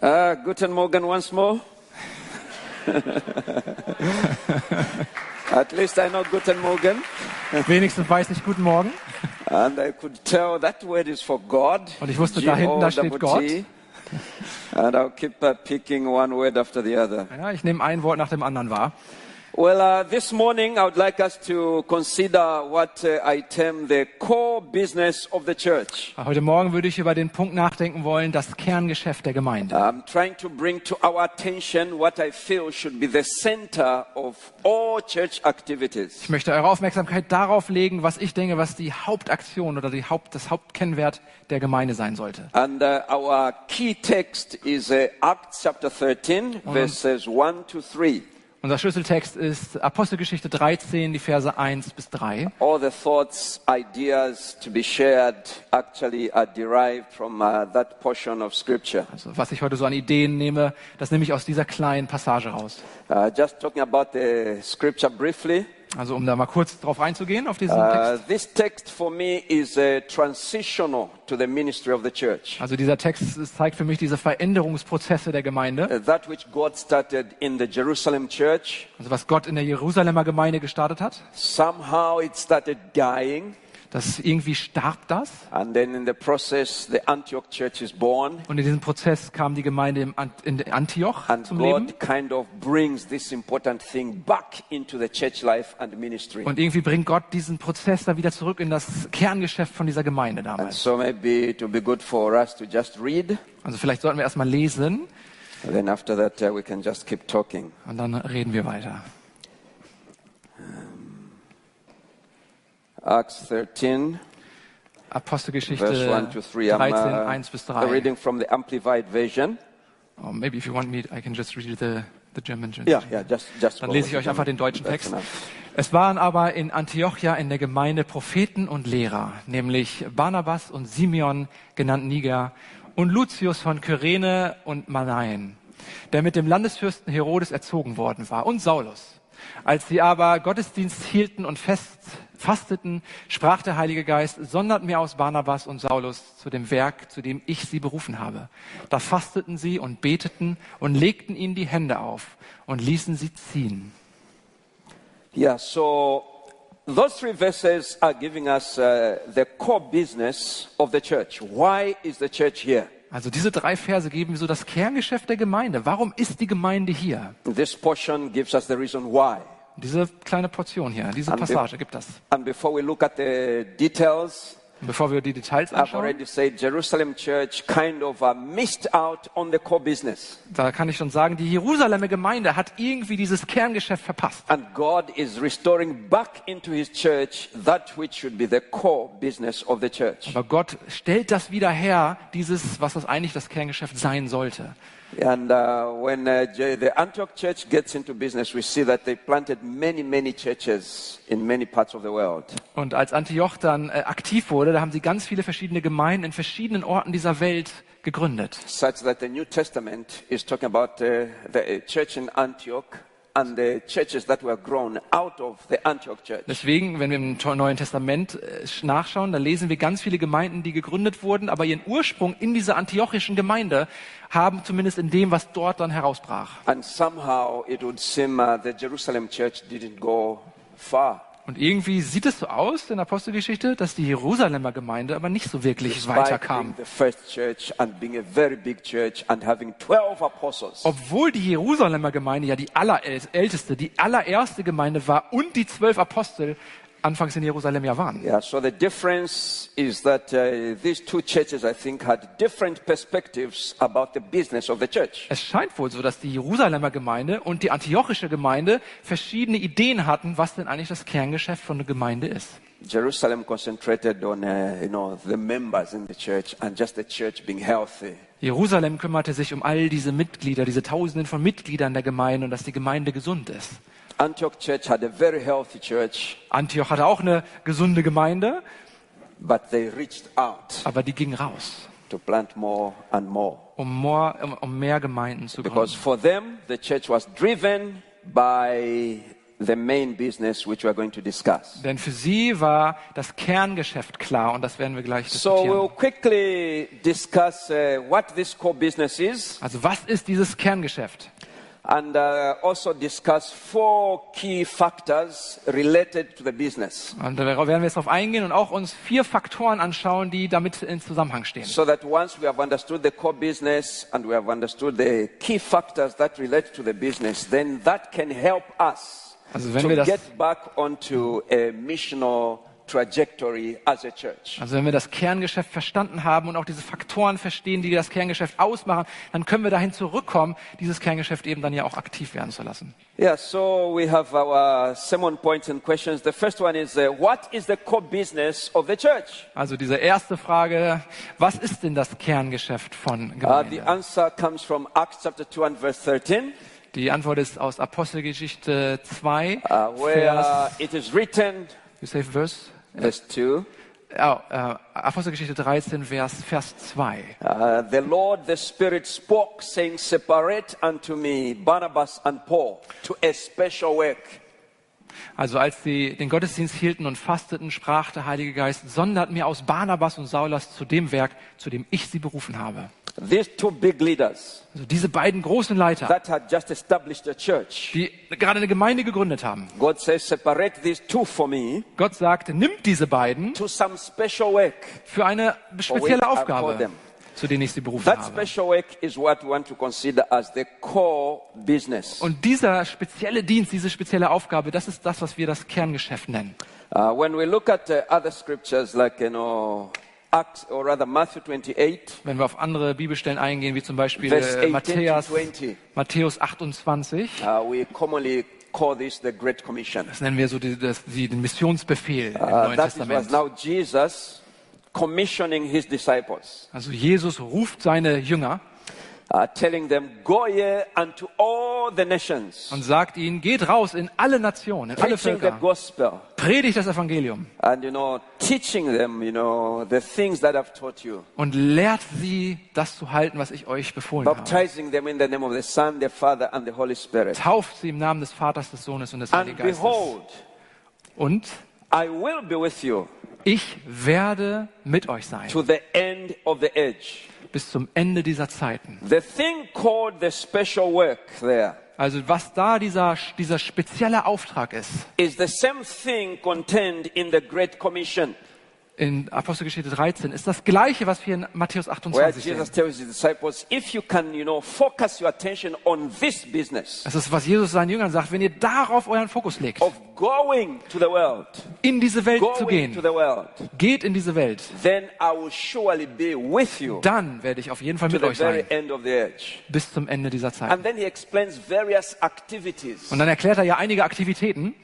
Uh, guten Morgen once more. At least I know Guten Morgen. Wenigstens weiß ich Guten Morgen. And I could tell that word is for God. Und ich wusste, da hinten, da steht Gott. And I'll keep uh, picking one word after the other. Ja, ich nehme ein Wort nach dem anderen wahr. Well, uh, this morning I would like us to consider what uh, I term the core business of the church. Heute Morgen würde ich über den Punkt nachdenken wollen, das Kerngeschäft der Gemeinde. I'm trying to bring to our attention what I feel should be the center of all church activities. Ich möchte eure Aufmerksamkeit darauf legen, was ich denke, was die Hauptaktion oder die Haupt, das Hauptkennwert der Gemeinde sein sollte. And uh, our key text is uh, Acts chapter 13, verses 1 to 3. Unser Schlüsseltext ist Apostelgeschichte 13, die Verse 1 bis 3. All the thoughts, ideas to be shared actually are derived from uh, that portion of scripture. Also, was ich heute so an Ideen nehme, das nehme ich aus dieser kleinen Passage raus. Uh, just talking about the scripture briefly. Also, um da mal kurz drauf einzugehen, auf diesen Uh, Text. this text for me is uh, transitional to the ministry of the church. Also, dieser Text zeigt für mich diese Veränderungsprozesse der Gemeinde. Uh, that which God started in the Jerusalem church, Also, was Gott in der Jerusalemer Gemeinde gestartet hat. somehow it started dying. Das irgendwie starb das. And then in the process, the Antioch church is born. Und in diesem Prozess kam die Gemeinde im Ant- in Antioch And zum Leben. God kind of brings this important thing back into the church life and ministry. Und irgendwie bringt Gott diesen Prozess da wieder zurück in das Kerngeschäft von dieser Gemeinde And damals. so maybe it will be good for us to just read. Also vielleicht sollten wir erstmal lesen And then after that, uh, we can just keep talking. und dann reden wir weiter. Acts 13, Apostelgeschichte verse 1 to 3. I'm 13, uh, 1 bis 3. reading from the Amplified Version. Oh, maybe if you want me, I can just read the, the German translation. Yeah, yeah, just, just Dann lese ich euch einfach den deutschen Text. Es waren aber in Antiochia in der Gemeinde Propheten und Lehrer, nämlich Barnabas und Simeon, genannt Niger, und Lucius von Kyrene und Manaen, der mit dem Landesfürsten Herodes erzogen worden war, und Saulus. Als sie aber Gottesdienst hielten und fest, fasteten, sprach der Heilige Geist, sondert mir aus Barnabas und Saulus zu dem Werk, zu dem ich sie berufen habe. Da fasteten sie und beteten und legten ihnen die Hände auf und ließen sie ziehen. Yeah, so those three verses are giving us uh, the core business of the church. Why is the church here? Also diese drei Verse geben so das Kerngeschäft der Gemeinde. Warum ist die Gemeinde hier? This portion gives us the reason why. Diese kleine Portion hier, diese Passage gibt das. And before we look at the details, bevor wir die Details anschauen, already said Jerusalem church kind of uh, missed out on the core business. da kann ich schon sagen, die Jerusalemer Gemeinde hat irgendwie dieses Kerngeschäft verpasst. And God is restoring back into his church that which should be the core business of the church. Aber Gott stellt das wieder her, dieses, was das eigentlich das Kerngeschäft sein sollte. And uh, when uh, the Antioch church gets into business, we see that they planted many, many churches in many parts of the world. Und als Antioch dann äh, aktiv wurde, da haben sie ganz viele verschiedene Gemeinden in verschiedenen Orten dieser Welt gegründet. Such that the New Testament is talking about uh, the uh, church in Antioch and the churches that were grown out of the Antioch church. Deswegen, wenn wir im Neuen Testament äh, nachschauen, dann lesen wir ganz viele Gemeinden, die gegründet wurden, aber ihren Ursprung in dieser antiochischen Gemeinde haben, zumindest in dem, was dort dann herausbrach. And somehow it would seem uh, the Jerusalem church didn't go far. Und irgendwie sieht es so aus in der Apostelgeschichte, dass die Jerusalemer Gemeinde aber nicht so wirklich weiterkam. being the first church and being a very big church and having 12 apostles. Obwohl die Jerusalemer Gemeinde ja die allerälteste, die allererste Gemeinde war und die zwölf Apostel anfangs in Jerusalem ja waren. Yeah, so the difference is that uh, these two churches, I think, had different perspectives about the business of the church. Es scheint wohl so, dass die Jerusalemer Gemeinde und die antiochische Gemeinde verschiedene Ideen hatten, was denn eigentlich das Kerngeschäft von einer Gemeinde ist. Jerusalem concentrated on, uh, you know, the members in the church and just the church being healthy. Jerusalem kümmerte sich um all diese Mitglieder, diese Tausenden von Mitgliedern der Gemeinde und dass die Gemeinde gesund ist. Antioch church had a very healthy church, Antioch hatte auch eine gesunde Gemeinde, but they reached out aber die ging raus, to plant more and more. um mehr, um, um mehr Gemeinden zu gründen. Because for them, the church was driven by the main business which we are going to discuss. Denn für sie war das Kerngeschäft klar und das werden wir gleich So diskutieren. we'll quickly discuss uh, what this core business is Also was ist dieses Kerngeschäft? And uh, also discuss four key factors related to the business Und darauf werden wir jetzt darauf eingehen und auch uns vier Faktoren anschauen, die damit in Zusammenhang stehen. so that once we have understood the core business and we have understood the key factors that relate to the business, then that can help us Also wenn to wir das- get back onto a missional trajectory as a church. Also wenn wir das Kerngeschäft verstanden haben und auch diese Faktoren verstehen, die das Kerngeschäft ausmachen, dann können wir dahin zurückkommen, dieses Kerngeschäft eben dann ja auch aktiv werden zu lassen. Yeah, so we have our sermon points and questions. The first one is uh, what is the core business of the church? Also diese erste Frage, was ist denn das Kerngeschäft von Uh, the Gemeinde? answer comes from Acts chapter 2 and verse 13, Die Antwort ist aus Apostelgeschichte 2, uh, where Vers, it is written, you say verse? Verse 2, Ja, äh, Apostelgeschichte 13, Vers, Vers 2. uh, the Lord, the Spirit spoke, saying, Separate unto me Barnabas and Paul to a special work. Also als sie den Gottesdienst hielten und fasteten, sprach der Heilige Geist, sondert mir aus Barnabas und Saulas zu dem Werk, zu dem ich sie berufen habe. These two big leaders Also diese beiden großen Leiter, that had just established a church, die gerade eine Gemeinde gegründet haben. God says, Separate these two for me Gott sagte, nimmt diese beiden to some special work. für eine spezielle Aufgabe, zu denen ich sie berufen habe. Und dieser spezielle Dienst, diese spezielle Aufgabe, das ist das, was wir das Kerngeschäft nennen. Uh, when we look at uh, other scriptures like, you know, Acts, or rather Matthew 28, Wenn wir auf andere Bibelstellen eingehen, wie zum Beispiel Verse äh, 18 Matthäus, to 20. Matthäus 28, uh, we commonly call this the Great Commission. das nennen wir so die, das, die, den Missionsbefehl im Uh, Neuen that is, was Testament. now Jesus commissioning his disciples, Also Jesus ruft seine Jünger und sagt ihnen, geht raus in alle Nationen, in alle Völker, gospel, predigt das Evangelium and, you know, teaching them, you know, the things that I've taught you. und lehrt sie, das zu halten, was ich euch befohlen habe. baptizing them in the name of the Son, the Father, and the Holy Spirit. Tauft sie im Namen des Vaters, des Sohnes und des Heiligen Geistes. behold, Und I will be with you ich werde mit euch sein to the end of the age. Bis zum Ende dieser Zeiten. The thing called the special work there Also was da dieser, dieser spezielle Auftrag ist, is the same thing contained in the Great Commission, in Apostelgeschichte 13, ist das gleiche, was wir in Matthäus where 28 Jesus sehen. tells his disciples, if you can, you know, focus your attention on this business Das ist, was Jesus seinen Jüngern sagt, wenn ihr darauf euren Fokus legt, of going to the world, in diese Welt zu gehen, the world, geht in diese Welt, then I will surely be with you dann werde ich auf jeden Fall mit euch sein, end of the age. bis zum Ende dieser Zeit. And then he explains various activities Und dann erklärt er ja einige Aktivitäten,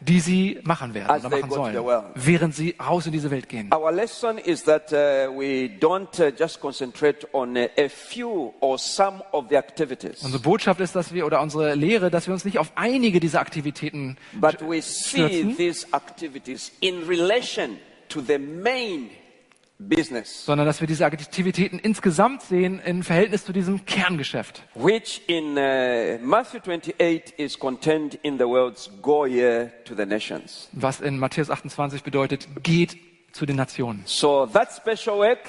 die sie machen werden oder machen sollen, während sie raus in diese Welt gehen. Our lesson is that uh, we don't uh, just concentrate on uh, a few or some of the activities, Unsere Botschaft ist, dass wir, oder unsere Lehre, dass wir uns nicht auf einige dieser Aktivitäten but we see these activities in relation to the main business, sondern dass wir diese Aktivitäten insgesamt sehen in Verhältnis zu diesem Kerngeschäft. which in uh, Matthew 28 is contained in the words "Go ye to the nations." Was in Matthäus 28 bedeutet, geht zu den Nationen. So that special work,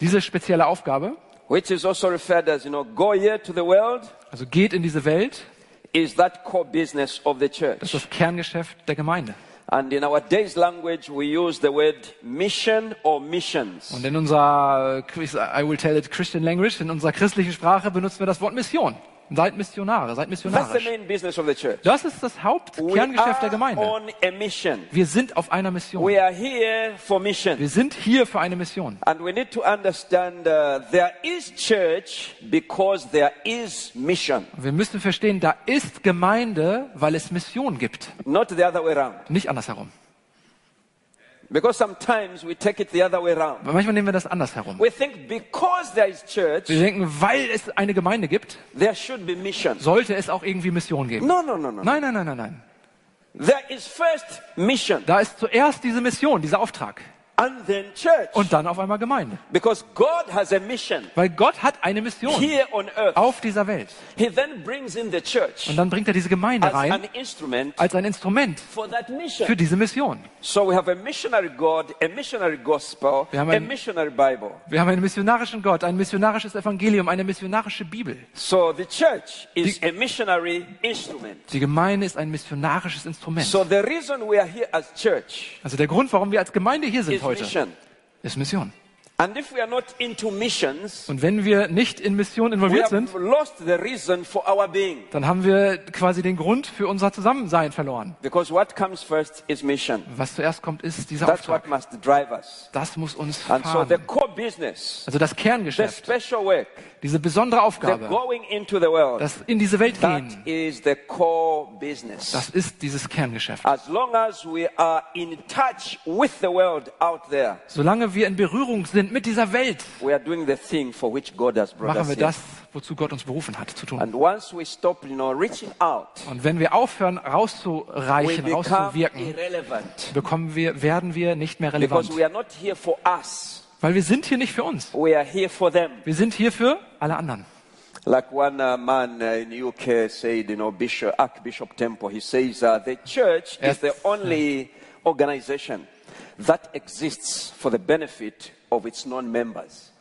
Diese spezielle Aufgabe, which is also referred as, you know, "Go ye to the world," also geht in diese Welt, is that core business of the das church. ist das Kerngeschäft der Gemeinde. And in our day's language, we use the word mission or missions. Und in unserer, I will tell it Christian language, in unserer christlichen Sprache benutzen wir das Wort Mission. Seid Missionare, seid church. Das ist das We Hauptkerngeschäft der are Gemeinde. Wir sind auf einer Mission. We are here for mission. Wir sind hier für eine Mission. And we need to understand uh, there is church because there is mission, Wir müssen verstehen, da ist Gemeinde, weil es Mission gibt. not the other way around. Nicht andersherum. Because sometimes we take it the other way around. Weil manchmal nehmen wir das andersherum. We think because there is church, Wir denken, weil es eine Gemeinde gibt, there should be mission. sollte es auch irgendwie Mission geben. No, no, no, no. Nein, nein, nein, nein, nein. There is first mission. Da ist zuerst diese Mission, dieser Auftrag. And then church. und dann auf einmal Gemeinde. Because God has a mission Weil Gott hat eine Mission here on earth. auf dieser Welt. He then brings in the church Und dann bringt er diese Gemeinde as an rein instrument als ein Instrument for that mission. für diese Mission. So we have a missionary God, a missionary gospel, Wir haben a ein- missionary Bible. Wir haben einen missionarischen Gott, ein missionarisches Evangelium, eine missionarische Bibel. So the church is a missionary instrument. Die Gemeinde ist ein missionarisches Instrument. So the reason we are here as church Also der Grund, warum wir als Gemeinde hier sind heute, ist Mission. And if we are not into missions, Und wenn wir nicht in Mission we involviert have sind, lost the reason for our being. dann haben wir quasi den Grund für unser Zusammensein verloren. Because what comes first is mission. Was zuerst kommt, ist dieser That's what Auftrag. must drive us. Das muss uns And so the fahren. core business, Also das the Kerngeschäft, special work, diese besondere the Aufgabe, going into the world, das in diese Welt that gehen, is the core business. das ist dieses Kerngeschäft. As long as we are in touch with the world out there, Solange wir in Berührung sind mit dieser Welt, we are doing the thing for which God has brought machen wir das, wozu Gott uns berufen hat, zu tun. And once we stop, you know, reaching out, Und wenn wir aufhören, rauszureichen, rauszuwirken, irrelevant. bekommen wir, werden wir nicht mehr Because relevant. we are not here for us. Weil wir sind hier nicht für uns. We are here for them. Wir sind hier für alle anderen. Like one uh, man uh, in UK said, you know, Bishop, Archbishop Temple, he says, uh, the church is the only organization that exists for the benefit.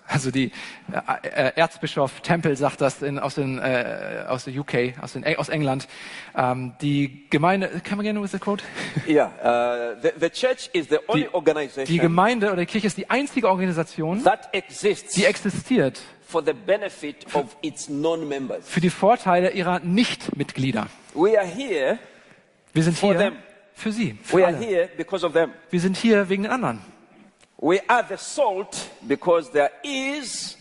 Also die äh, äh, Erzbischof Temple sagt das in, aus, den, äh, aus der UK, aus, den, aus England. Ähm, die Gemeinde, kann man gerne with the quote? Yeah, uh, the, the church is the only Die organization Gemeinde oder die Kirche ist die einzige Organisation, that exists die existiert for the benefit of its non-members. für die Vorteile ihrer Nichtmitglieder. We are here, Wir sind For hier them. für sie, we für are alle. here because of them. Wir sind hier wegen den anderen. We are the salt because there is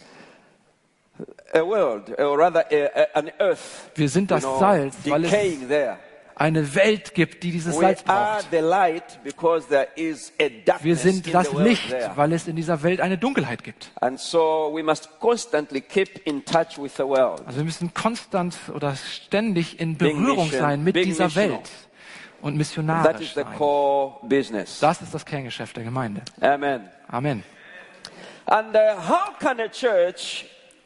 a world, or rather a, a- an earth, Wir sind you das know, Salz, weil es there. eine Welt gibt, die dieses We Salz are braucht. the light because there is a Wir sind in das Licht, there. weil es in dieser Welt eine Dunkelheit gibt. And so we must constantly keep in touch with the world. Also wir müssen konstant oder ständig in Berührung sein mit dieser. Welt und That is missionarisch the sein. core business. Das ist das Kerngeschäft der Gemeinde. Amen. Amen. And uh, how can a church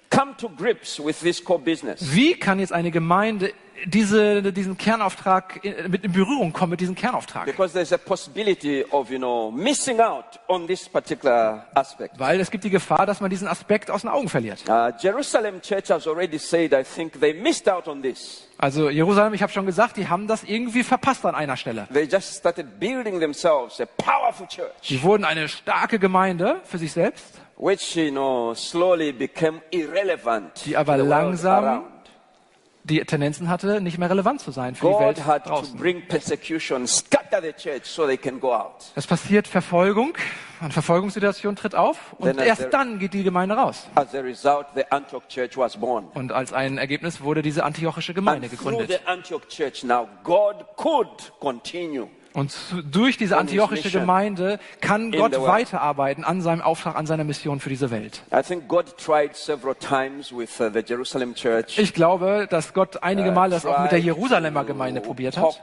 come to grips with this core business? Wie kann jetzt eine Gemeinde diese, diesen Kernauftrag in- mit in Berührung kommen mit diesem Kernauftrag? Because there's a possibility of, you know, missing out on this particular aspect. Weil es gibt die Gefahr, dass man diesen Aspekt aus den Augen verliert. Uh, Jerusalem Church has already said, I think they missed out on this. Also Jerusalem, ich habe schon gesagt, die haben das irgendwie verpasst an einer Stelle. They just started building themselves a powerful church, Sie wurden eine starke Gemeinde für sich selbst, which, you know, slowly became irrelevant. Die aber langsam. Die Tendenzen hatte, nicht mehr relevant zu sein für die God Welt had to draußen. bring persecution, scatter the church so they can go out. Es passiert Verfolgung, eine Verfolgungssituation tritt auf und Then erst there- dann geht die Gemeinde raus. As a result, the Antioch church was born. Und als ein Ergebnis wurde diese antiochische Gemeinde And through gegründet. the Antioch church now, God could continue. Und durch diese antiochische Gemeinde kann Gott weiterarbeiten an seinem Auftrag, an seiner Mission für diese Welt. Uh. Ich glaube, dass Gott einige Male das auch mit der Jerusalemer Gemeinde probiert hat.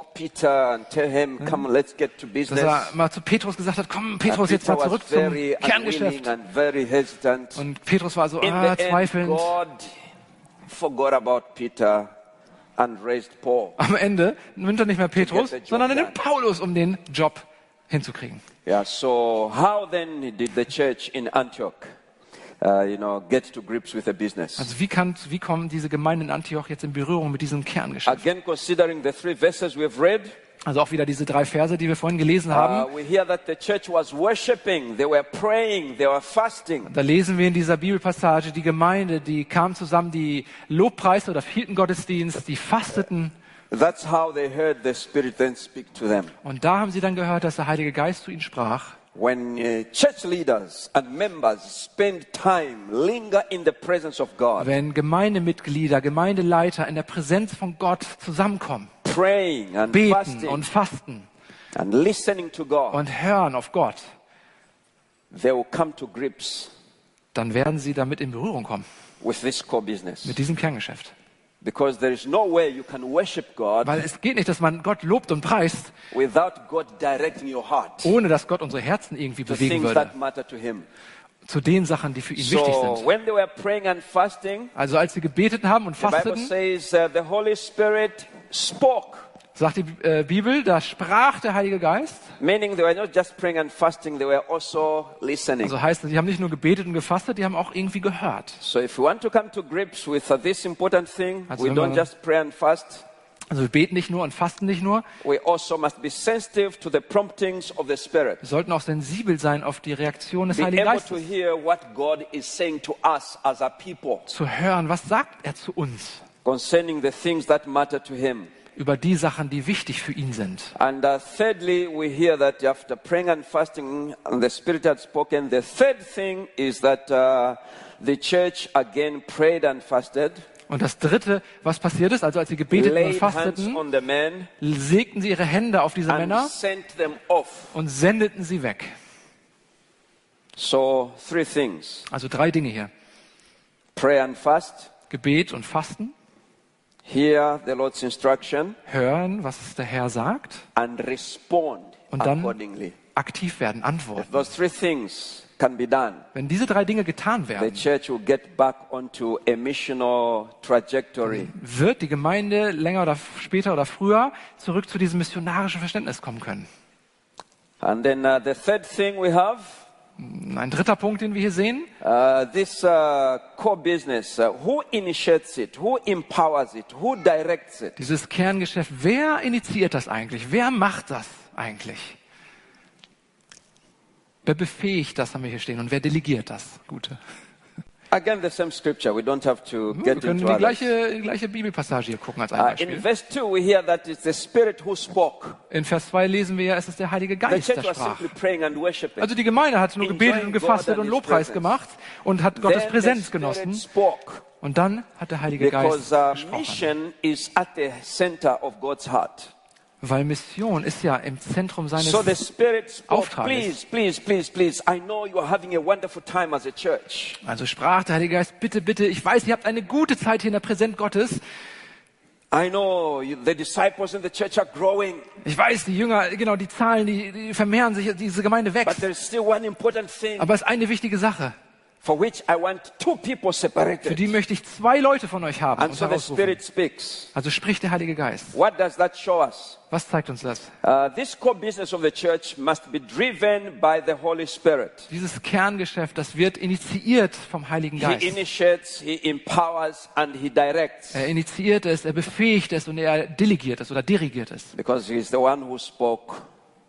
to Dass er mal zu Petrus gesagt hat, komm Petrus, jetzt mal zurück zum Kerngeschäft. Und Petrus war so, ah, zweifelnd. Am Ende nimmt er nicht mehr Petrus, sondern er nimmt. Paulus, um den Job hinzukriegen. Yeah. So how then did the church in Antioch, uh, you know, get to grips with the business? Also wie, kann, wie kommen diese Gemeinden in Antioch jetzt in Berührung mit diesem Kerngeschäft? Again, considering the three verses we've read, Also auch wieder diese drei Verse, die wir vorhin gelesen uh, haben. fasting. Da lesen wir in dieser Bibelpassage, die Gemeinde, die kam zusammen, die Lobpreiste oder hielten Gottesdienst, die fasteten. That's how they heard the Spirit then speak to them. Und da haben sie dann gehört, dass der Heilige Geist zu ihnen sprach. When uh, church leaders and members spend time, linger in the presence of God, Wenn Gemeindemitglieder, Gemeindeleiter in der Präsenz von Gott zusammenkommen, praying and beten fasting und fasten and listening to God, und hören auf Gott, they will come to grips dann werden sie damit in Berührung kommen, with this core business. mit diesem Kerngeschäft. Because there is no way you can worship God Weil es geht nicht, dass man Gott lobt und preist, without God directing your heart ohne dass Gott unsere Herzen irgendwie to bewegen things würde. that matter to Him. Zu den Sachen, die für ihn wichtig So sind. when they were praying and fasting, Also als sie gebetet haben und the Bible fasteten, says uh, the Holy Spirit spoke, sagt die äh, Bibel, da sprach der Heilige Geist. meaning they were not just praying and fasting, they were also listening. Also heißt, sie haben nicht nur gebetet und gefastet, die haben auch irgendwie gehört. So if we want to come to grips with uh, this important thing, Also we don't just pray and fast. Also wir beten nicht nur und fasten nicht nur, We also must be sensitive to the promptings of the Spirit. wir sollten auch sensibel sein auf die Reaktion des Be Heiligen able to Geistes. hear what God is saying to us as a people Zu hören, was sagt er zu uns concerning the things that matter to Him. Über die Sachen, die wichtig für ihn sind. And uh, thirdly, we hear that after praying and fasting, and the Spirit had spoken. The third thing is that uh, the church again prayed and fasted, Und das Dritte, was passiert ist, also als sie gebeteten und fasteten, legten sie ihre Hände auf diese Männer sent them off. und sendeten sie weg. So, three things Also drei Dinge hier. pray and fast, Gebet und Fasten, hear the Lord's instruction, hören, was der Herr sagt, and respond Und dann- accordingly. aktiv werden, If antworten. those three things can be done, Wenn diese drei Dinge getan the werden, church will get back onto a missional trajectory. wird die Gemeinde länger oder später oder früher zurück zu diesem missionarischen Verständnis kommen können. And then uh, the third thing we have Ein dritter Punkt, den wir hier sehen, Uh, this uh, core business, uh, who initiates it? Who empowers it? Who directs it? dieses Kerngeschäft, wer initiiert das eigentlich? Wer macht das eigentlich? Wer befähigt das, haben wir hier stehen, und wer delegiert das? Gute. Again, the same scripture. We don't have to Wir get können into die gleiche, die gleiche Bibelpassage hier gucken als ein Uh, Beispiel. in verse 2, we hear that it's the Spirit who spoke. In Vers 2 lesen wir ja, es ist der Heilige Geist, der sprach. simply praying and worshiping. Also die Gemeinde hat nur gebetet und gefastet und Lobpreis gemacht und hat Gottes Präsenz genossen. spoke. Und dann hat der Heilige Geist gesprochen. Weil Mission ist ja im Zentrum seines So the Spirit spoke, Auftrages. please, please, please, please. I know you are having a wonderful time as a church. Also sprach der Heilige Geist, bitte, bitte, ich weiß, ihr habt eine gute Zeit hier in der Präsenz Gottes. I know the disciples in the church are growing. Ich weiß, die Jünger, genau, die Zahlen, die, die vermehren sich, diese Gemeinde But wächst. there's still one important thing Aber es ist eine wichtige Sache. For which I want two people Für die möchte ich zwei Leute von euch haben. Und so. Also spricht der Heilige Geist. What does that show us? Was zeigt uns das? Uh. Dieses Kerngeschäft, das wird initiiert vom Heiligen He Geist. initiates, He empowers, and He directs. Er initiiert es, er befähigt es und er delegiert es oder dirigiert es. Because He is the one who spoke.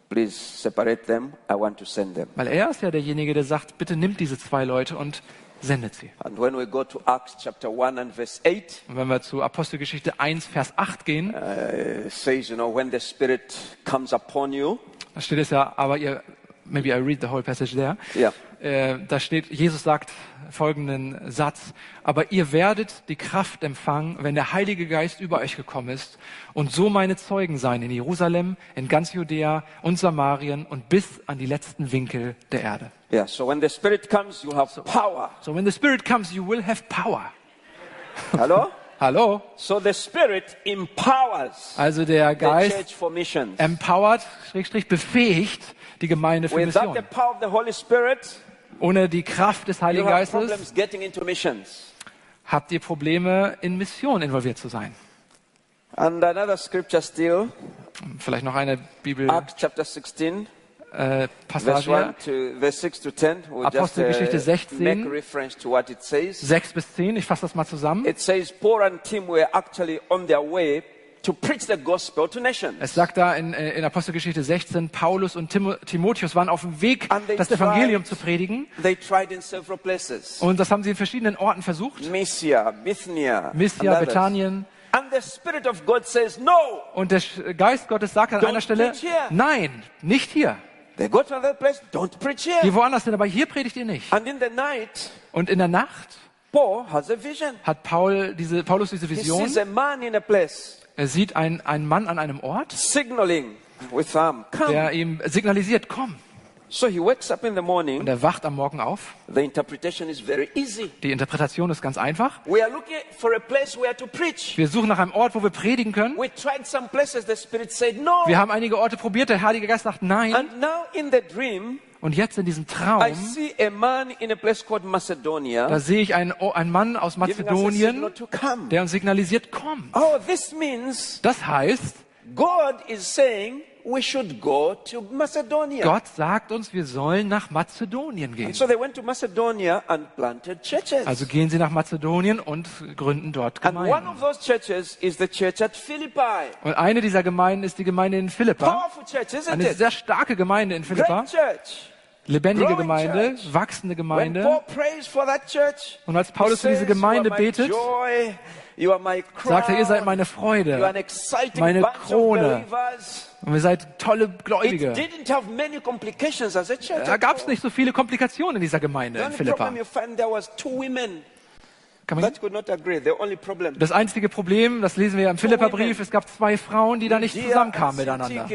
Please separate them. I want to send them. Weil er ist ja derjenige, der sagt, bitte nimmt diese zwei Leute und sendet sie. And when we go to Acts chapter 1 and verse 8, Und wenn wir zu Apostelgeschichte 1, Vers 8 gehen, uh, it says, you know, when the Spirit comes upon you, da steht es ja, aber ihr, maybe I read the whole passage there. yeah, Äh, da steht, Jesus sagt folgenden Satz, aber ihr werdet die Kraft empfangen, wenn der Heilige Geist über euch gekommen ist und so meine Zeugen sein in Jerusalem, in ganz Judäa und Samarien und bis an die letzten Winkel der Erde. yeah. So when the Spirit comes, you have power. So when the Spirit comes, you will have power. Hello? Hallo? So the Spirit empowers Also der the Geist empowert, befähigt die Gemeinde für Without Mission. the power of the Holy Spirit, Ohne die Kraft des Heiligen Geistes habt ihr Probleme, in Mission involviert zu sein. And another scripture still, Vielleicht noch eine Acts chapter 16, verse Bibelpassage, 1 to verse 6 to 10. We'll just Apostelgeschichte uh, 16. make reference to what it says. 6 bis 10. Ich fasse das mal zusammen. It says Paul and Tim were actually on their way to preach the gospel to nations. Es sagt da in, äh, in Apostelgeschichte 16, Paulus und Timo, Timotheus waren auf dem Weg, das Evangelium tried- zu predigen. They tried in several places. Und das haben sie in verschiedenen Orten versucht. Mysia, Bithynia, Mysia. Bethanien. And the Spirit of God says, no, Und der Geist Gottes sagt an einer Stelle, nein, nicht hier. they go to another place, don't preach Geh here. woanders hin, aber hier predigt ihr nicht. And in the night, Und in der Nacht Paul has a vision. hat Paul diese, Paulus diese He Vision. sees a man in a place Er sieht einen, einen Mann an einem Ort, signaling with arm, come. der ihm signalisiert, komm. So he wakes up in the Und morning. er wacht am Morgen auf. The interpretation is very easy. Die Interpretation ist ganz einfach. We are looking for a place where to preach. Wir suchen nach einem Ort, wo wir predigen können. We tried some places, the Spirit said no. Wir haben einige Orte probiert, der Heilige Geist sagt nein. And now in the dream, Und jetzt in diesem I Traum, see a man in a place called Macedonia da sehe ich einen, O- einen Mann aus Mazedonien, der uns signalisiert, komm. Oh, this means Das heißt, God is saying we should go to Macedonia. Gott sagt uns, wir sollen nach Mazedonien gehen. So they went to Macedonia and planted churches. Also gehen sie nach Mazedonien und gründen dort and one Gemeinden. of those churches is the church at Philippi. Und eine dieser Gemeinden ist die Gemeinde in Philippa. Powerful church, isn't Eine sehr starke Gemeinde in Philippa. Great church. Lebendige Gemeinde, wachsende Gemeinde. Und als Paulus für diese Gemeinde betet, sagt er, ihr seid meine Freude meine Krone. und ihr seid tolle Gläubige. Da gab es nicht so viele Komplikationen in dieser Gemeinde in Philippa. Das einzige Problem, das lesen wir ja im Philippa-Brief, es gab zwei Frauen, die da nicht zusammenkamen and miteinander.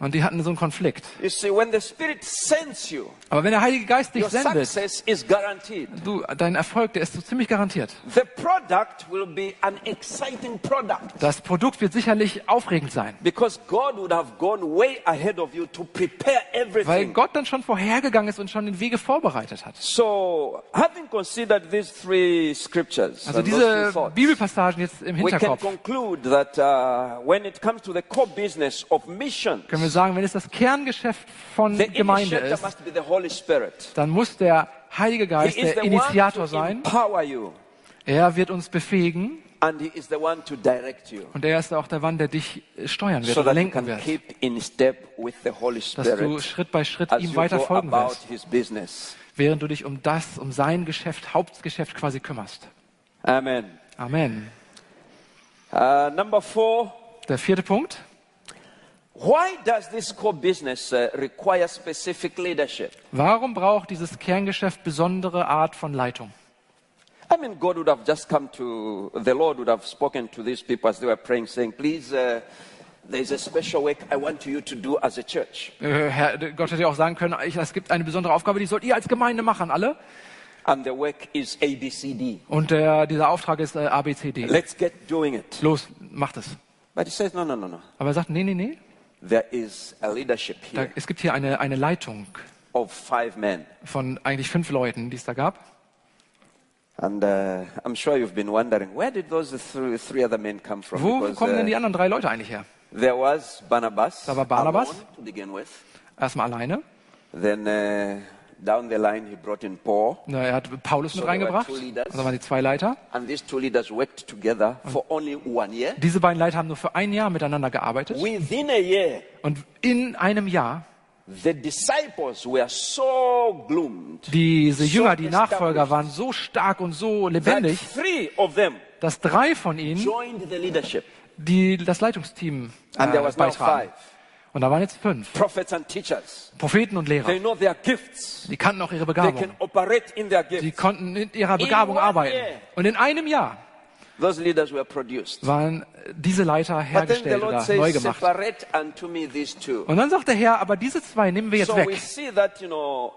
Und die hatten so einen Konflikt. You see, when the Spirit sends you, Aber wenn der Heilige Geist dich sendet, success is guaranteed. du, dein Erfolg, der ist so ziemlich garantiert. The product will be an exciting product Das Produkt wird sicherlich aufregend sein. because God would have gone way ahead of you to prepare Weil everything. Gott dann schon vorhergegangen ist und schon den Wege vorbereitet hat. So, having considered these three Also diese Bibelpassagen jetzt im Hinterkopf, conclude that uh, when it comes to the core business of mission, können wir sagen, wenn es das Kerngeschäft von the Gemeinde ist, must be the Holy Spirit. dann muss der Heilige Geist der Initiator to sein. Er wird uns befähigen and he is the one to direct you, und er ist auch der Mann, der dich steuern wird so you lenken wird. keep in step with the Holy Dass du Schritt bei Schritt ihm weiter folgen wirst. Während du dich um das, um sein Geschäft, Hauptgeschäft quasi kümmerst. Amen. Amen. Uh, number four. Der vierte Punkt. Why does this core business uh, require specific leadership? Warum braucht dieses Kerngeschäft besondere Art von Leitung? I mean, God would have just come to, the Lord would have spoken to these people as they were praying, saying, Please, uh, there's a special work I want you to do as a church. Äh, Herr, Gott hätte ja auch sagen können, es gibt eine besondere Aufgabe, die sollt ihr als Gemeinde machen, alle. And the work is ABCD. Und der, dieser Auftrag ist äh, ABCD. Let's get doing it. Los, macht es. But he says, No, no, no, no. Aber er sagt, nee, nee, nee. There is a leadership Da, here es gibt hier eine, eine Leitung of five men. von eigentlich fünf Leuten, die es da gab. And uh, I'm sure you've been wondering, where did those three, three other men come from? Wo Because, kommen denn die uh, anderen drei Leute eigentlich her? There was Barnabas, Da war Barnabas. to begin with. Erstmal alleine. Then uh, down the line, he brought in Paul. Na, Er hat Paulus mit So were reingebracht. Also waren die zwei Leiter. And these two leaders worked together for only one year. Diese beiden Leiter haben nur für ein Jahr miteinander gearbeitet. Within a year, Und in einem Jahr, the disciples were so gloomed diese Jünger, die. Nachfolger waren so stark und so that lebendig, three of them dass drei von ihnen joined the leadership. Die das Leitungsteam And there äh, was now beitragen. five Und da waren jetzt fünf. prophets and teachers. Propheten und Lehrer. Die kannten auch ihre Begabung. in Die konnten in ihrer Begabung one arbeiten. Und in einem Jahr Those leaders were produced. waren diese Leiter hergestellt oder neu says, gemacht. separate unto me these two. Und dann sagt der Herr, aber diese zwei nehmen wir jetzt So weg. that, you know,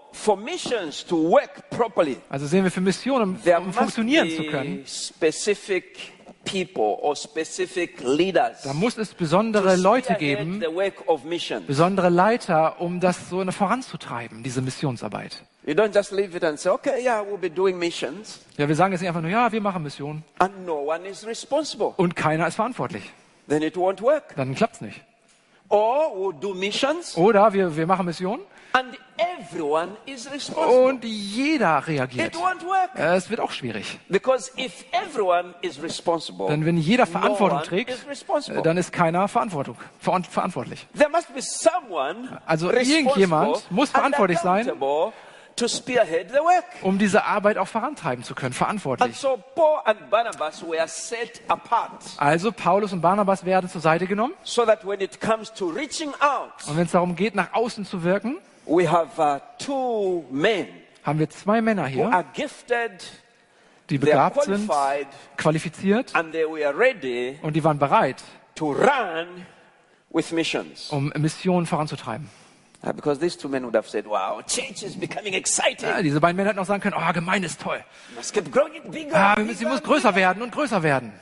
properly, Also sehen wir für Missionen, um funktionieren zu können, specific people or specific leaders da muss es besondere Leute geben, besondere Leiter, um das so voranzutreiben, diese Missionsarbeit. You don't just leave it and say, okay, yeah, we'll be doing missions, Ja, wir sagen jetzt nicht einfach nur, ja, wir machen Mission and no one is responsible. und keiner ist verantwortlich. Then it won't work. Dann klappt's nicht. Or we'll do missions, Oder wir, wir machen Mission and everyone is responsible. und jeder reagiert. It won't work. Es wird auch schwierig. Because if everyone is responsible, Denn wenn jeder Verantwortung trägt, is responsible. dann ist keiner Verantwortung, veran- verantwortlich. There must be someone Also irgendjemand muss verantwortlich sein. accountable to spearhead the work. um diese Arbeit auch vorantreiben zu können, And verantwortlich. so Paul and Barnabas were set apart Also Paulus und Barnabas werden zur Seite genommen so that when it comes to reaching out, und wenn es darum geht, nach außen zu wirken, we have uh, two men haben wir zwei Männer who hier, are gifted, die they are begabt sind, qualified, qualifiziert and they were ready und die waren bereit, to run with missions. um Missionen voranzutreiben. Uh, because these two men would have said, wow, church is becoming exciting. Ja, diese beiden Männer hätten auch sagen können, oh, Gemeinde ist toll. Must keep growing it bigger. Ah, bigger, sie muss bigger. größer werden und größer werden.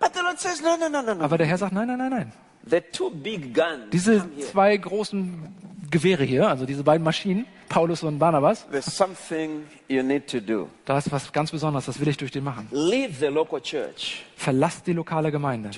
But the Lord says, no, no, no, no, no. Aber der Herr sagt, nein, nein, nein, nein. The two big guns Diese zwei großen Gewehre hier, also diese beiden Maschinen, Paulus und Barnabas, There's something you need to do. da ist was ganz Besonderes, das will ich durch den machen. Leave the local church Verlasst die lokale Gemeinde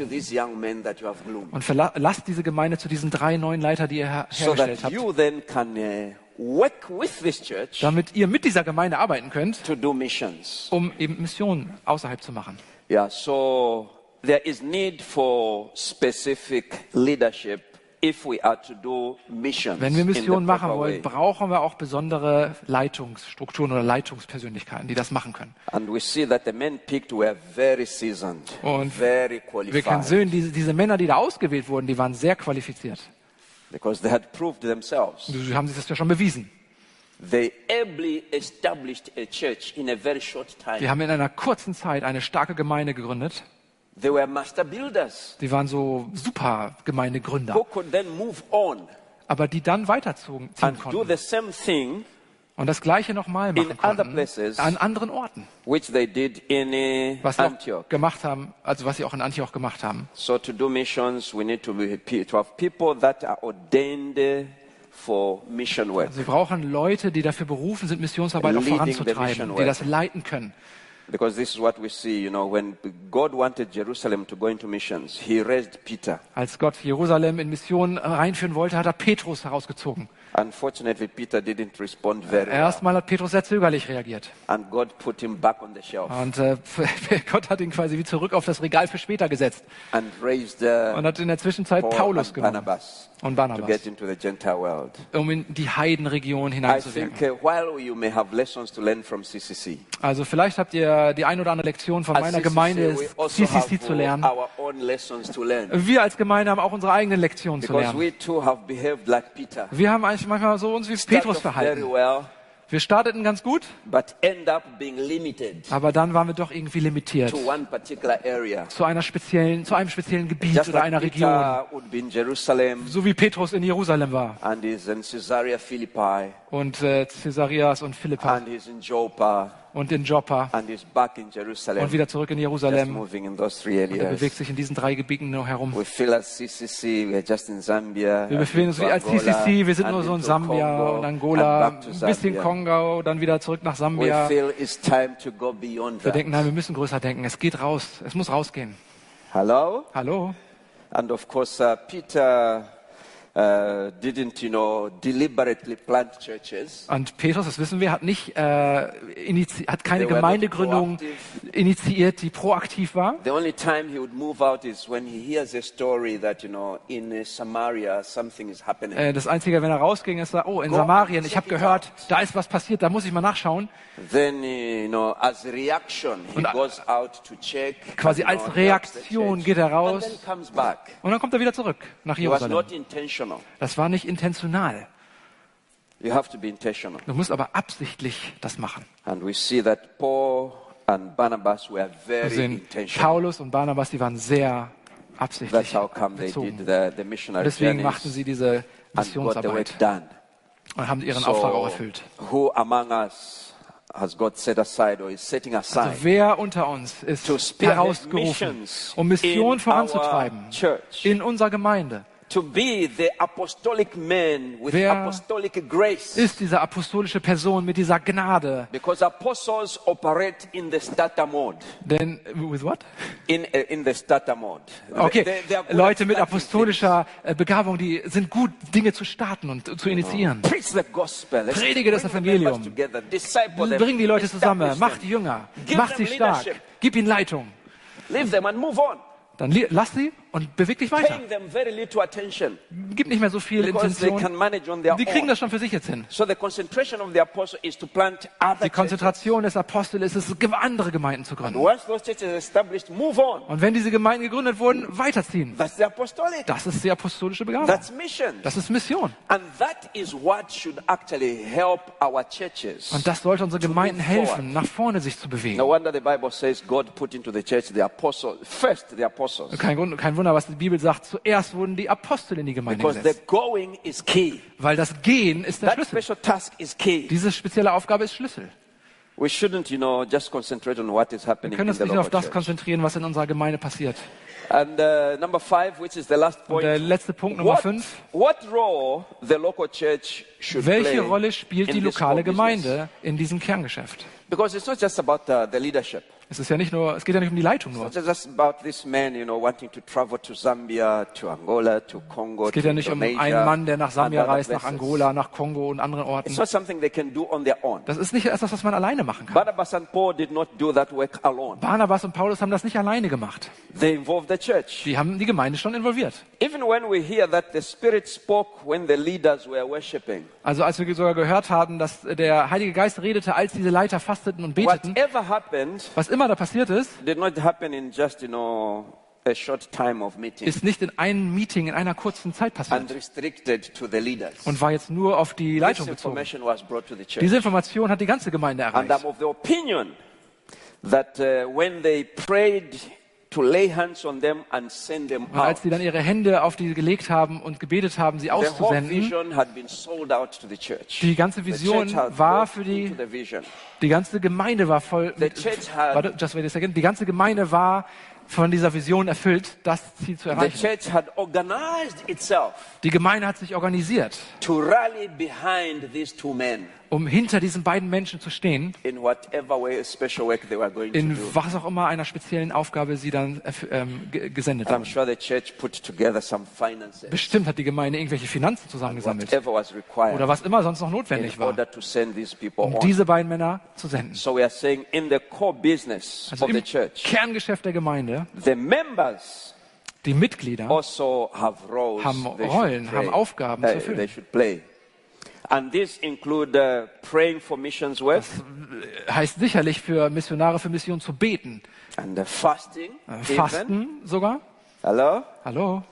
und verla lasst diese Gemeinde zu diesen drei neuen Leiter, die ihr her hergestellt habt, you then can uh, work with this church damit ihr mit dieser Gemeinde arbeiten könnt, to do missions. um eben Missionen außerhalb zu machen. Yeah, so there is need for specific leadership if we are to do missions. Wenn wir Missionen machen wollen, brauchen wir auch besondere Leitungsstrukturen oder Leitungspersönlichkeiten, die das machen können. And we see that the men picked were very seasoned, Und very Wir können sehen, diese, diese Männer, die da ausgewählt wurden, die waren sehr qualifiziert. because they had proved themselves. Sie haben sich das ja schon bewiesen. They ably established a church in a very short Die time. haben in einer kurzen Zeit eine starke Gemeinde gegründet. They were master builders Die waren so super Gemeindegründer, who could then move on aber die dann weiterziehen ziehen and do konnten the same thing und das Gleiche nochmal machen in other konnten places. an anderen Orten, which they did in uh, was sie auch Antioch. gemacht haben, also was sie auch in Antioch gemacht haben. So to do missions, we need to, be, to have people that are ordained uh, for mission work. Sie brauchen Leute, die dafür berufen sind, Missionsarbeit auch voranzutreiben, die das leiten können. Als Gott Jerusalem in Missionen reinführen wollte, hat er Petrus herausgezogen. Unfortunately, Peter didn't respond very well. Erstmal hat Petrus sehr zögerlich reagiert. And God put him back on the shelf Und äh, Gott hat ihn quasi wie zurück auf das Regal für später gesetzt and raised uh, und hat in der Zwischenzeit Paul Paulus genommen Barnabas und to Barnabas, get into the Gentile world. um in die Heidenregion hineinzuwirken. uh, while you may have lessons to learn from CCC, Also vielleicht habt ihr die ein oder andere Lektion von as meiner CCC, Gemeinde also CCC have zu lernen. our own lessons to learn. Wir als Gemeinde haben auch unsere eigenen Lektionen zu Because lernen. have behaved like Peter. Wir haben eigentlich manchmal so uns wie Petrus verhalten. Wir starteten ganz gut, aber dann waren wir doch irgendwie limitiert zu einer speziellen, zu einem speziellen Gebiet Just oder like einer Region. So wie Petrus in Jerusalem war and is in Caesarea Philippi und äh, Caesarias und Philippa and is in Joppa und in Joppa and is back in Jerusalem. und wieder zurück in Just Jerusalem. moving in those three Und er bewegt areas. sich in diesen drei Gebieten nur herum. We feel CCC, we are just in Zambia. Wir befinden uns wie als CCC, wir sind nur so in Sambia Congo, und Angola, ein bisschen. Kongo, dann wieder zurück nach We Sambia. feel it's time to go beyond Wir denken, nein, wir müssen größer denken. Es geht raus. Es muss rausgehen. Hello? Hallo? And of course, uh, Peter uh, didn't, you know, deliberately plant churches. Und Petrus, das wissen wir, hat nicht, äh, hat keine They Gemeindegründung initiiert, die proaktiv war. The only time he would move out is when he hears a story that, you know, in uh, Samaria something is happening. Äh, das Einzige, wenn er rausging, ist, oh, in Go Samarien, ich habe gehört, out. da ist was passiert, da muss ich mal nachschauen. then, uh, you know, as a reaction, he Und, goes out to check. quasi als Reaktion geht er And raus. then comes back. Und dann kommt er wieder zurück nach It was Jerusalem. not intentional. Das war nicht intentional. You have to be intentional. Du musst aber absichtlich das machen. And we see that Paul and Barnabas were Wir very sehen, intentional. Paulus und Barnabas, die waren sehr That's absichtlich how come they did the, the missionary Deswegen machten sie diese Missionsarbeit und haben ihren Auftrag auch erfüllt. who among us has God set aside or is setting aside Also wer unter uns ist herausgerufen, um Mission in voranzutreiben in unserer Gemeinde, to be the apostolic man with Wer apostolic grace? ist diese apostolische Person mit dieser Gnade. Because apostles operate in the starter mode. Denn, with what? In, uh, in the starter mode. Okay, They- they Leute mit apostolischer äh, Begabung, die sind gut, Dinge zu starten und zu initiieren. things. Preach the gospel. Let's Predige das Evangelium. Bring die Leute zusammen, mach die Jünger, Give mach sie stark, leadership. gib ihnen Leitung. Leave them and move on. Dann lass sie und beweg dich weiter. Gib nicht mehr so viel Intention. Die kriegen das schon für sich jetzt hin. So the concentration of the apostle is to plant other Die. Konzentration des Apostels ist es, andere Gemeinden zu gründen. Und wenn diese Gemeinden gegründet wurden, weiterziehen. That's the apostolic. Das ist die apostolische Begabung. Das ist Mission. And that is what should actually help our churches. Und das sollte unsere Gemeinden helfen, nach vorne sich zu bewegen. No wonder the Bible says God put into the church the apostle, first the apostles, Kein, Grund, kein Wunder, Wunder, was die Bibel sagt. Zuerst wurden die Apostel in die Gemeinde Because the gesetzt. going is key. Weil das Gehen ist der That Schlüssel. special task is key. Diese spezielle Aufgabe ist Schlüssel. We shouldn't, you know, just concentrate on what is Wir happening können in uns the nicht nur auf das konzentrieren, was in unserer Gemeinde passiert. And uh, number five, which is the last Und der point. letzte Punkt, Nummer What, fünf. what role the local church Welche Rolle spielt die lokale? Gemeinde in diesem Kerngeschäft? Because it's not just about uh, the leadership. Es ist ja nicht nur, es geht ja nicht um die Leitung nur. It's not just about this man, you know, wanting to travel to Zambia, to Angola, to Congo, Es geht ja nicht um einen Mann, der nach Sambia reist, nach. Angola, nach Kongo und anderen Orten. It's not something they can do on their own. Das ist nicht etwas, was man alleine machen kann. Barnabas and Paul did not do that work alone. Barnabas und Paulus haben das nicht alleine gemacht. They involved the church. Die haben die Gemeinde schon involviert. Even when we hear that the Spirit spoke when the leaders were worshiping, Also als wir sogar gehört haben, dass der Heilige Geist redete, als diese Leiter fasteten und beteten, happened was immer da passiert ist, just, you know, ist nicht in einem Meeting in einer kurzen Zeit and passiert und war jetzt nur auf die This Leitung bezogen. Diese Information hat die ganze Gemeinde And erreicht. I'm of the opinion that uh, when they prayed Und als sie dann ihre Hände auf die gelegt haben und gebetet haben, sie auszusenden, die ganze Vision war für die, die ganze Gemeinde war voll, warte, just wait a second, die ganze Gemeinde war von dieser Vision erfüllt, das Ziel zu erreichen. Die Gemeinde hat sich organisiert, um hinter diesen beiden Menschen zu stehen, in whatever way special work they were going to in was auch immer einer speziellen Aufgabe sie dann erf- ähm, ge- gesendet haben. sure Bestimmt hat die Gemeinde irgendwelche Finanzen zusammengesammelt oder was immer sonst noch notwendig war, um diese beiden Männer zu senden. So we are saying in the core business Also of im the church, Kerngeschäft der Gemeinde, the members die Mitglieder, also have roles Haben Rollen, haben Aufgaben zu erfüllen. And these include uh, praying for missions work heißt sicherlich für Missionare für Mission zu beten, and uh, fasting. Äh, even. Fasten sogar. Hello? Hallo?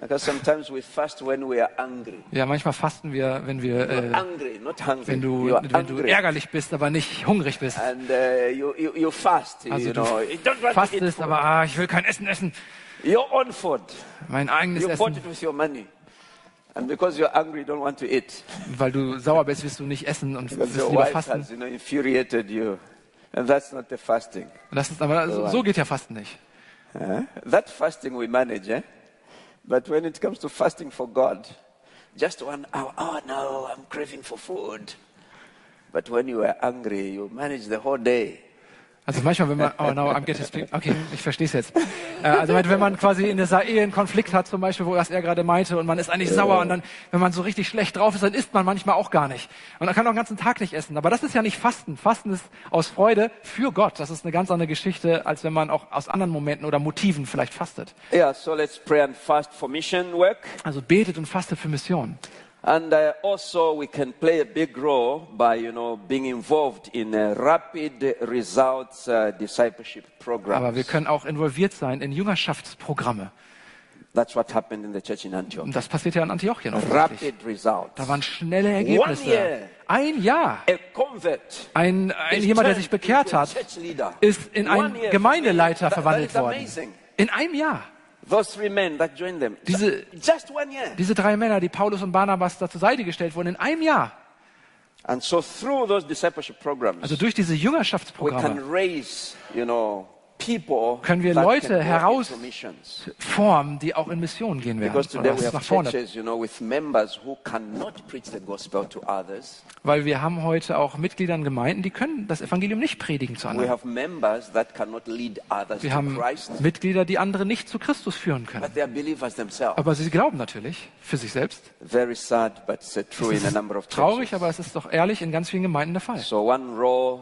Because sometimes we fast when we are angry. Ja, manchmal fasten wir, wenn wir, äh, angry, not hungry. wenn du, you wenn du ärgerlich bist, aber nicht hungrig bist. and uh, you, you, you fast. Also you du know, you don't fastest, aber ah, ich will kein Essen essen. your own food. Mein eigenes You bought Essen. it with your money. And because you're angry, you don't want to eat. Weil du sauer bist, wirst du nicht essen und Because wirst your lieber fasten. has, you know, infuriated you. And that's not the fasting. Das ist, aber so, so geht ja Fasten nicht. Huh? That fasting we manage, eh? But when it comes to fasting for God, just one hour, oh no, I'm craving for food. But when you are angry, you manage the whole day. Also manchmal, wenn man, oh no, I'm getting speak. Okay, ich verstehe es jetzt. Äh, also wenn man quasi in dieser Ehe einen Konflikt hat, zum Beispiel, wo das er gerade meinte, und man ist eigentlich sauer und dann, wenn man so richtig schlecht drauf ist, dann isst man manchmal auch gar nicht. Und dann kann man auch den ganzen Tag nicht essen. Aber das ist ja nicht Fasten. Fasten ist aus Freude für Gott. Das ist eine ganz andere Geschichte, als wenn man auch aus anderen Momenten oder Motiven vielleicht fastet. Yeah, so let's pray and fast for mission work. Also betet und fastet für Mission. And uh, also, we can play a big role by, you know, being involved in a rapid results uh, discipleship program. Aber wir können auch involviert sein in Jüngerschaftsprogramme. That's what happened in the church in Antioch. Und das passiert ja in Antiochien. Rapid results. Da waren schnelle One Ergebnisse. year. Ein Jahr. A convert Ein, ein jemand, der sich bekehrt hat, ist in One einen. Gemeindeleiter verwandelt worden. In einem Jahr. Those three men that joined them. Diese- just one year. Diese drei Männer, die Paulus und Barnabas da zur Seite gestellt wurden, in einem Jahr. And so through those discipleship programs, Also durch diese we can Jüngerschaftsprogramme Können wir Leute can go heraus- into missions. formen, die auch in Missionen gehen werden. Oder nach vorne. Weil wir haben heute auch Mitglieder in Gemeinden, die können das Evangelium nicht predigen zu anderen. Wir haben Mitglieder, die andere nicht zu Christus führen können. Aber sie glauben natürlich für sich selbst. Very sad, but it's true in a number of Traurig, aber es ist doch ehrlich in ganz vielen Gemeinden der Fall. So one role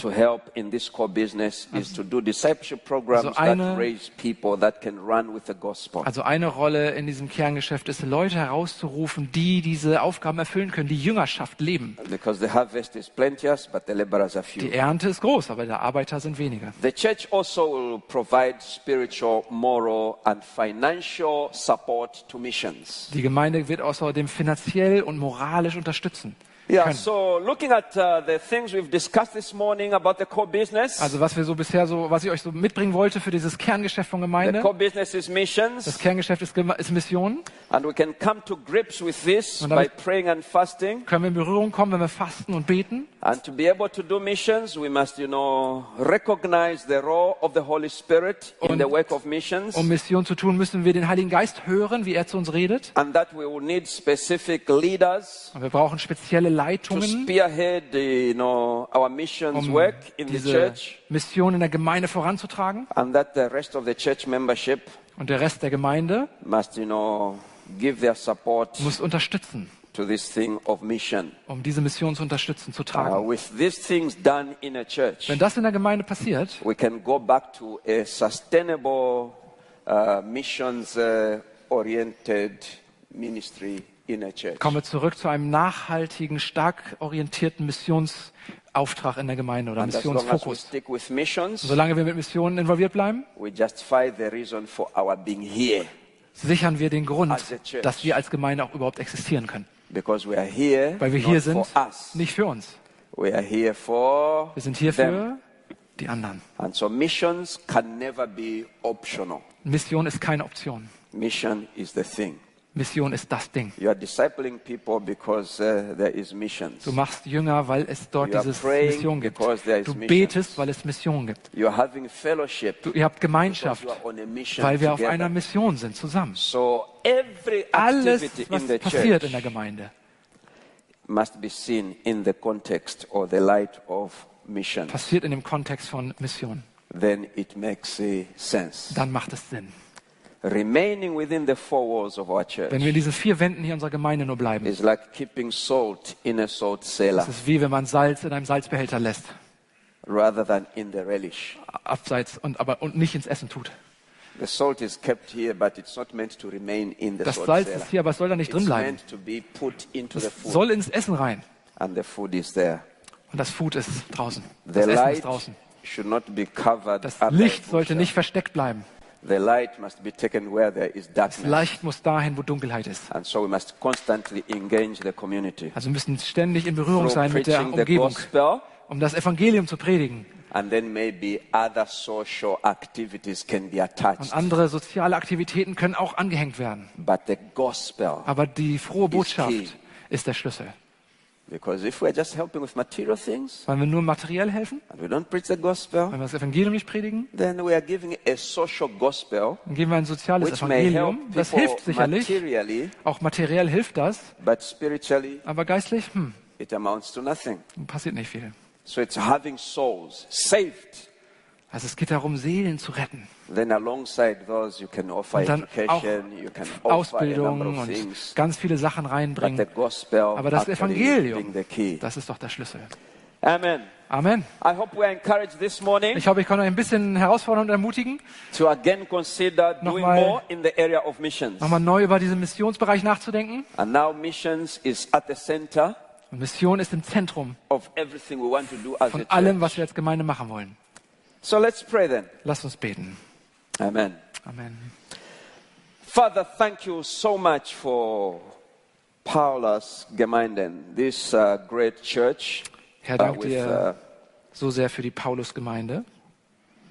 to help in this core business is to do discipleship programs Also eine- that raise people that can run with the gospel. Also eine Rolle in diesem Kerngeschäft ist, Leute herauszurufen, die diese Aufgaben erfüllen können, die Jüngerschaft leben. Because the harvest is plenteous, but the laborers are few. Die Ernte ist groß, aber die Arbeiter sind weniger. The church also will provide spiritual, moral, and financial support to missions. Die Gemeinde wird außerdem finanziell und moralisch unterstützen. Yeah, können. so looking at uh, the things we've discussed this morning about the core business, Also was wir so bisher so, was ich euch so mitbringen wollte für dieses Kerngeschäft von the Gemeinde. core business is Das missions, Kerngeschäft ist, ist Mission. and we can come to grips with this by praying and fasting. Können wir in Berührung kommen, wenn wir fasten und beten. And to be able to do missions, we must, you know, recognize the role of the Holy Spirit in Und- the work of missions, Um Mission zu tun, müssen wir den Heiligen Geist hören, wie er zu uns redet. and that we will need specific leaders Und wir brauchen spezielle Leitungen, you know, our missions um work in the diese church, Mission in der Gemeinde voranzutragen. and that the rest of the church membership Und der Rest der Gemeinde must, you know, give their support muss unterstützen, to this thing of mission. um diese Mission zu unterstützen, zu Uh, tragen. with these things done in a church, Wenn das in der Gemeinde passiert, we can go back to a sustainable, uh, missions uh, oriented ministry. Kommen wir zurück zu einem nachhaltigen, stark orientierten Missionsauftrag in der Gemeinde oder Missionsfokus. Solange wir mit Missionen involviert bleiben, we justify the reason for our being here. sichern wir den Grund, dass wir als Gemeinde auch überhaupt existieren können. Because we are here Weil wir hier sind, for us. nicht für uns. We are here for Wir sind hier für die anderen. And so missions can never be optional. Mission ist keine Option. Mission is the thing. Mission ist das Ding. You are discipling people because uh, there is missions. Du machst Jünger, weil es dort praying Mission gibt. Du betest, weil es Mission gibt. You are having fellowship Du, ihr habt Gemeinschaft, weil wir auf einer Mission sind, zusammen. So every Alles, was in the passiert in der Gemeinde, must be seen in the context or the light of mission. passiert in dem Kontext von Mission. Then it makes uh, sense. Dann macht es Sinn. Wenn wir in diesen vier Wänden hier unserer Gemeinde nur bleiben, is like keeping salt in a salt cellar es ist wie wenn man Salz in einem Salzbehälter lässt, rather than in the relish. abseits und, aber, und nicht ins Essen tut. The salt is kept here, but it's not meant to remain in the Das salt Salz ist hier, aber es soll da nicht drin bleiben. Es food, soll ins Essen rein. and the food is there. Und das Food ist draußen. Das Essen ist draußen. should not be covered Das Licht sollte nicht versteckt bleiben. The light must be taken where there is Das darkness. Licht muss dahin, wo Dunkelheit ist. And so we must constantly engage the community. Also wir müssen ständig in Berührung Through sein mit der Umgebung, gospel, um das Evangelium zu predigen. and then maybe other social activities can be attached. Und andere soziale Aktivitäten können auch angehängt werden. But the gospel, Aber die frohe. Botschaft ist der Schlüssel. Because if we're just helping with material things Weil wir nur materiell helfen, and we don't preach the gospel, wenn wir das Evangelium nicht predigen, then we are giving a social gospel dann geben wir ein soziales which may help Evangelium. Das hilft sicherlich. materially, Auch materiell hilft das. but spiritually Aber geistlich, hm, it amounts to nothing. passiert nicht viel. So it's having souls saved. Also es geht darum, Seelen zu retten. Then alongside those, you can offer Und dann auch education, you can offer Ausbildung und things. ganz viele Sachen reinbringen. gospel Aber das Evangelium, being the key. das ist doch der Schlüssel. Amen. Amen. I hope we're encouraged this morning Ich hoffe, ich kann euch ein bisschen herausfordern und ermutigen, to again consider doing Nochmal- more in the area of missions. nochmal neu über diesen Missionsbereich nachzudenken. And now missions is at the center Und Mission ist im Zentrum of everything we want to do as a von allem, was wir als Gemeinde machen wollen. So let's pray then. Lasst uns beten. Amen. Amen. Father, thank you so much for Paulus Gemeinden, this uh, great church Herr, uh, danke with dir uh, so sehr für die Paulus-Gemeinde.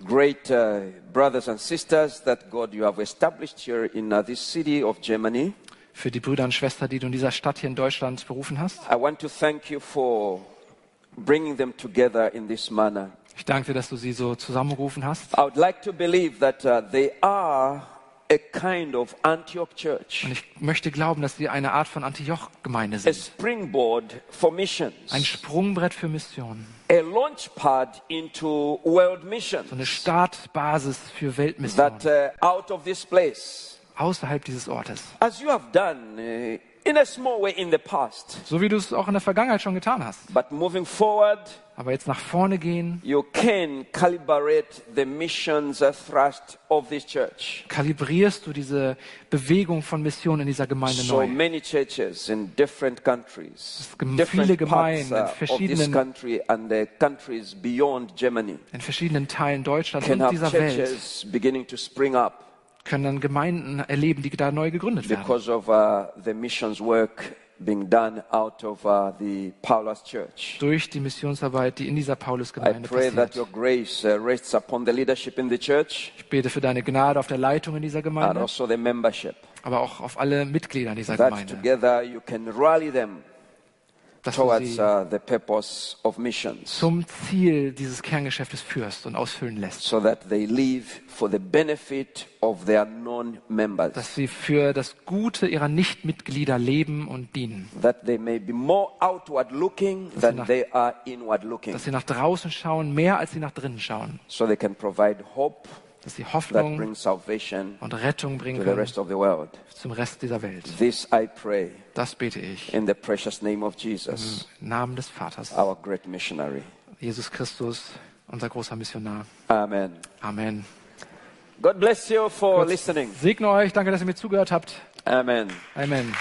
great uh, brothers and sisters that God you have established here in uh, this city of Germany. für die Brüder und Schwestern, die du in dieser Stadt hier in Deutschland berufen hast. I want to thank you for bringing them together in this manner. Ich danke dir, dass du sie so zusammengerufen hast. I would like to believe that uh, they are a kind of Antioch church, Und ich möchte glauben, dass sie eine Art von Antioch-Gemeinde a sind. springboard for missions, Ein Sprungbrett für Missionen. a launchpad into world missions. So eine Startbasis für That Weltmissionen. uh, out of this place, Außerhalb dieses Ortes. as you have done uh, in a small way in the past, So wie du es auch in der Vergangenheit schon getan hast. but moving forward, Aber jetzt nach vorne gehen, you can calibrate the missions uh, thrust of this church. kalibrierst du diese Bewegung von Missionen in dieser Gemeinde So neu. many churches in different countries, viele Gemeinden in uh, verschiedenen- country and the countries beyond Germany In verschiedenen Teilen Deutschlands can und dieser Welt beginning to spring up können dann Gemeinden erleben, die da neu gegründet werden. because of uh, the missions work being done out of uh, the Paulus Church. durch die Missionsarbeit, die in dieser I Paulusgemeinde pray that passiert. your grace uh, rests upon the leadership in the church Ich bete für deine Gnade auf der Leitung in dieser and Gemeinde, also the membership. aber auch auf alle Mitglieder dieser That Gemeinde, together you can rally them towards sie uh, the purpose of missions zum Ziel dieses Kerngeschäftes führst und ausfüllen lässt. so that they live for the benefit of their non-members. Dass sie für das Gute ihrer Nichtmitglieder leben und dienen. That they may be more outward looking than nach- they are inward looking. Dass sie nach draußen schauen, mehr als sie nach drinnen schauen. So they can provide hope Dass sie that Hoffnung brings salvation und Rettung bringen können zum Rest dieser Welt. This I pray Das bete ich in the precious name of Jesus, im Namen des Vaters, our great missionary. Jesus Christus, unser großer Missionar. Amen. Amen. God bless you for Gott listening. segne euch. Danke, dass ihr mir zugehört habt. Amen. Amen.